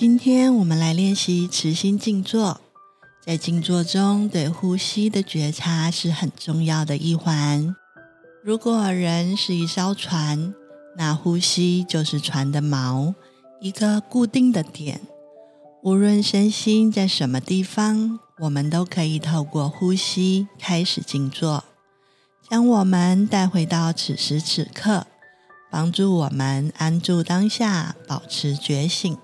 今天我们来练习持心静坐。在静坐中，对呼吸的觉察是很重要的一环。如果人是一艘船，那呼吸就是船的锚，一个固定的点。无论身心在什么地方，我们都可以透过呼吸开始静坐，将我们带回到此时此刻，帮助我们安住当下，保持觉醒。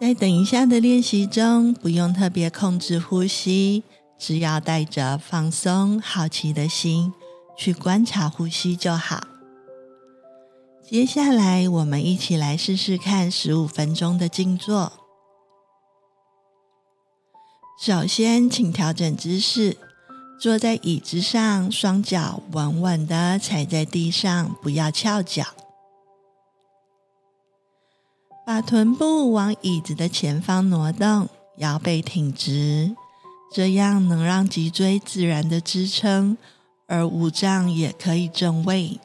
在等一下的练习中，不用特别控制呼吸，只要带着放松、好奇的心去观察呼吸就好。接下来，我们一起来试试看十五分钟的静坐。首先，请调整姿势，坐在椅子上，双脚稳稳的踩在地上，不要翘脚。把臀部往椅子的前方挪动，腰背挺直，这样能让脊椎自然的支撑，而五脏也可以正位。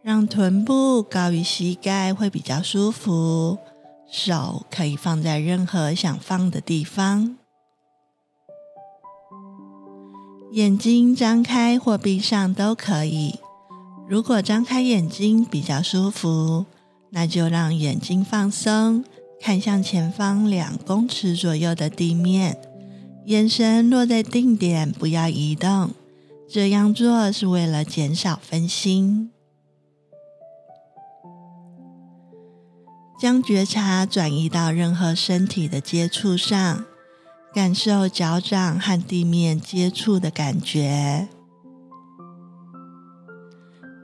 让臀部高于膝盖会比较舒服，手可以放在任何想放的地方。眼睛张开或闭上都可以，如果张开眼睛比较舒服。那就让眼睛放松，看向前方两公尺左右的地面，眼神落在定点，不要移动。这样做是为了减少分心。将觉察转移到任何身体的接触上，感受脚掌和地面接触的感觉。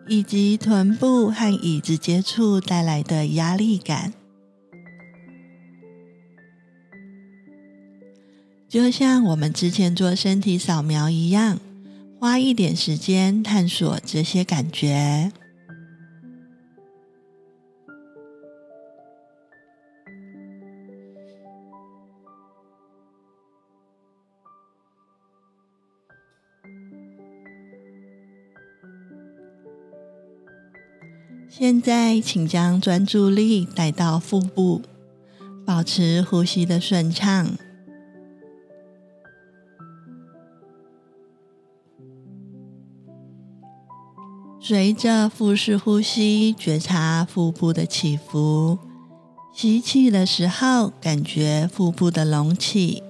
以及臀部和椅子接触带来的压力感，就像我们之前做身体扫描一样，花一点时间探索这些感觉。现在，请将专注力带到腹部，保持呼吸的顺畅。随着腹式呼吸，觉察腹部的起伏。吸气的时候，感觉腹部的隆起；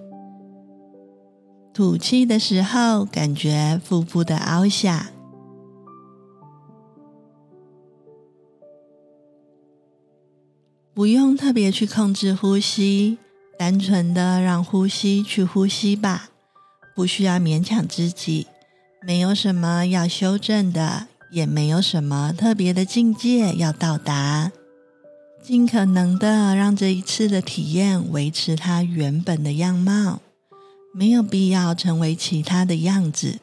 吐气的时候，感觉腹部的凹下。不用特别去控制呼吸，单纯的让呼吸去呼吸吧，不需要勉强自己，没有什么要修正的，也没有什么特别的境界要到达，尽可能的让这一次的体验维持它原本的样貌，没有必要成为其他的样子。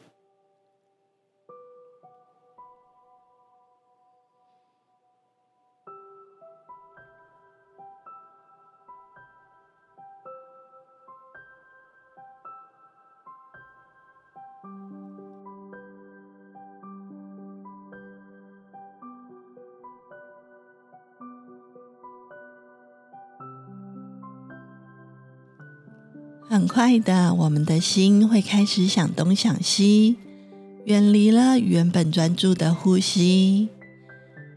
很快的，我们的心会开始想东想西，远离了原本专注的呼吸，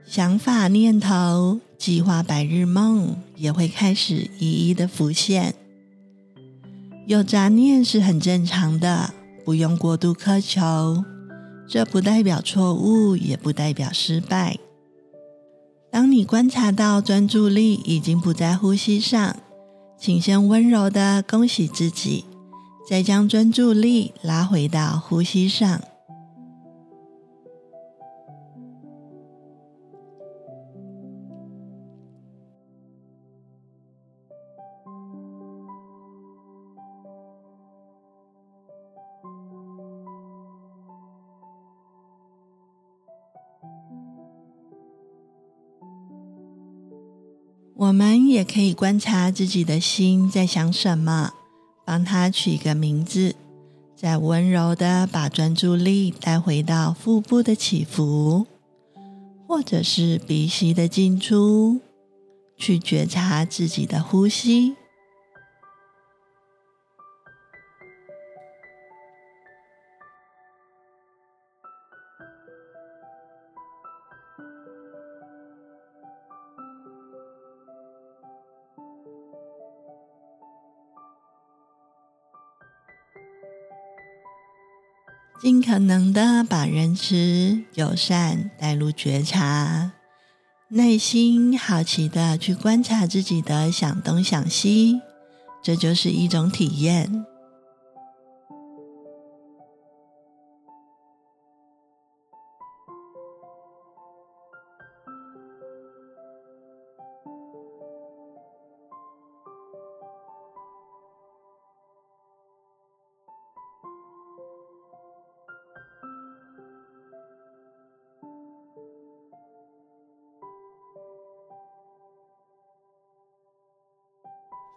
想法、念头、计划、白日梦也会开始一一的浮现。有杂念是很正常的，不用过度苛求，这不代表错误，也不代表失败。当你观察到专注力已经不在呼吸上。请先温柔的恭喜自己，再将专注力拉回到呼吸上。我们也可以观察自己的心在想什么，帮它取一个名字，再温柔的把专注力带回到腹部的起伏，或者是鼻息的进出，去觉察自己的呼吸。尽可能的把仁慈、友善带入觉察，内心、好奇的去观察自己的想东想西，这就是一种体验。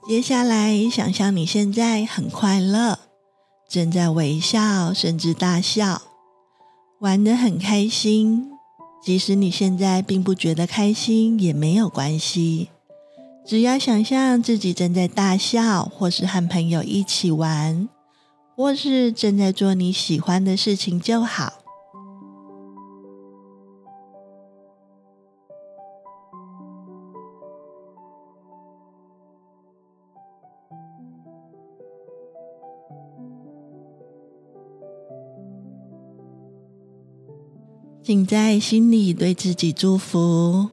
接下来，想象你现在很快乐，正在微笑，甚至大笑，玩得很开心。即使你现在并不觉得开心，也没有关系。只要想象自己正在大笑，或是和朋友一起玩，或是正在做你喜欢的事情就好。请在心里对自己祝福。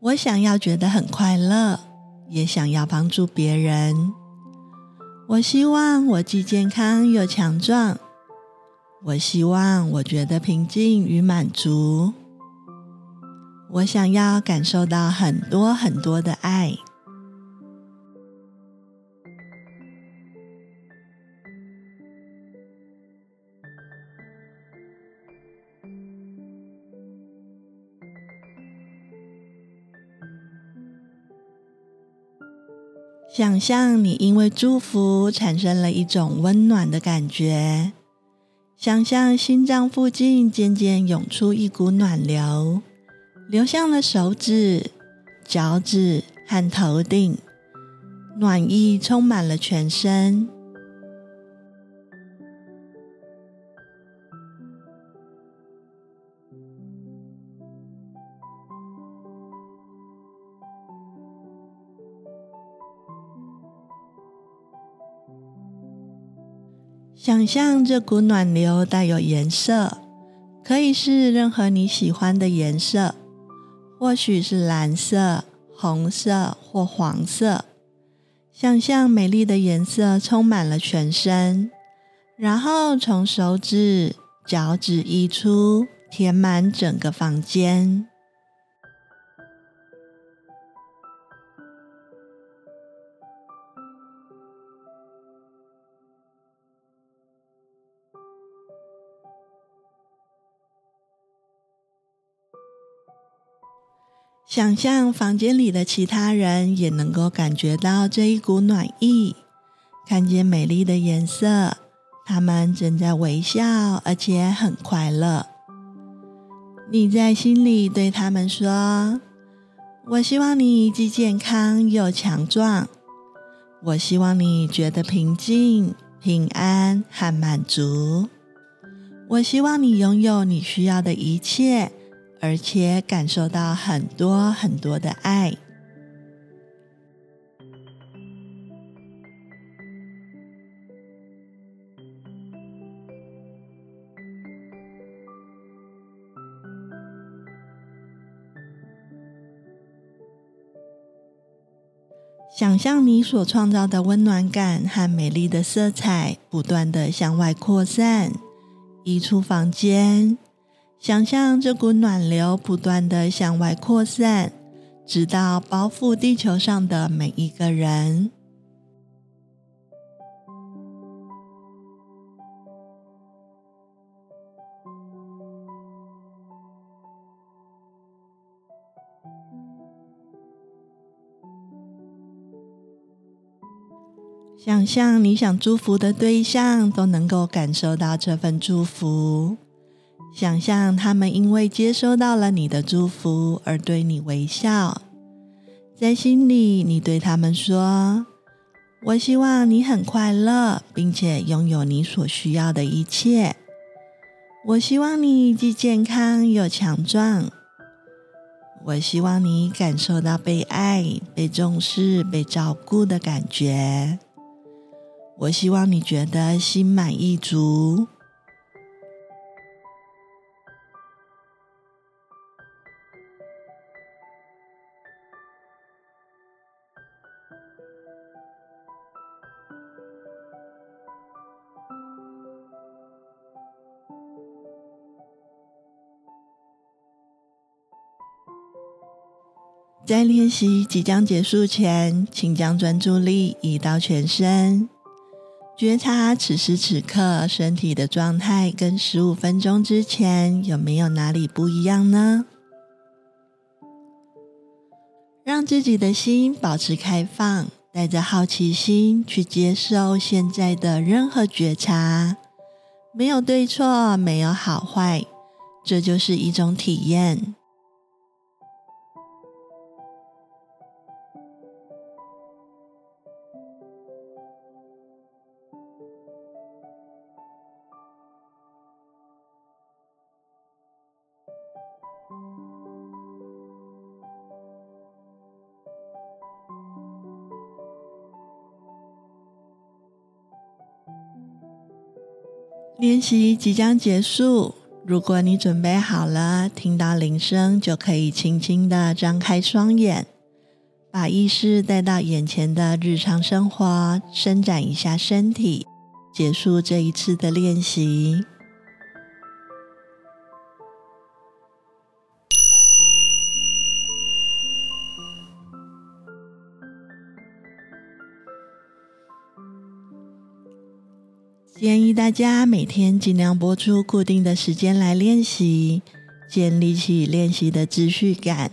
我想要觉得很快乐，也想要帮助别人。我希望我既健康又强壮。我希望我觉得平静与满足。我想要感受到很多很多的爱。想象你因为祝福产生了一种温暖的感觉，想象心脏附近渐渐涌出一股暖流，流向了手指、脚趾和头顶，暖意充满了全身。想象这股暖流带有颜色，可以是任何你喜欢的颜色，或许是蓝色、红色或黄色。想象美丽的颜色充满了全身，然后从手指、脚趾溢出，填满整个房间。想象房间里的其他人也能够感觉到这一股暖意，看见美丽的颜色，他们正在微笑，而且很快乐。你在心里对他们说：“我希望你既健康又强壮，我希望你觉得平静、平安和满足，我希望你拥有你需要的一切。”而且感受到很多很多的爱。想象你所创造的温暖感和美丽的色彩不断的向外扩散，溢出房间。想象这股暖流不断的向外扩散，直到包覆地球上的每一个人。想象你想祝福的对象都能够感受到这份祝福。想象他们因为接收到了你的祝福而对你微笑，在心里你对他们说：“我希望你很快乐，并且拥有你所需要的一切。我希望你既健康又强壮。我希望你感受到被爱、被重视、被照顾的感觉。我希望你觉得心满意足。”在练习即将结束前，请将专注力移到全身，觉察此时此刻身体的状态跟十五分钟之前有没有哪里不一样呢？让自己的心保持开放，带着好奇心去接受现在的任何觉察，没有对错，没有好坏，这就是一种体验。练习即将结束，如果你准备好了，听到铃声就可以轻轻的张开双眼，把意识带到眼前的日常生活，伸展一下身体，结束这一次的练习。建议大家每天尽量拨出固定的时间来练习，建立起练习的秩序感。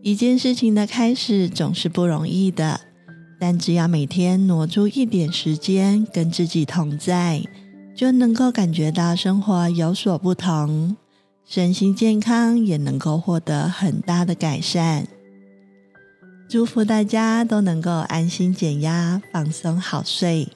一件事情的开始总是不容易的，但只要每天挪出一点时间跟自己同在，就能够感觉到生活有所不同，身心健康也能够获得很大的改善。祝福大家都能够安心减压，放松好睡。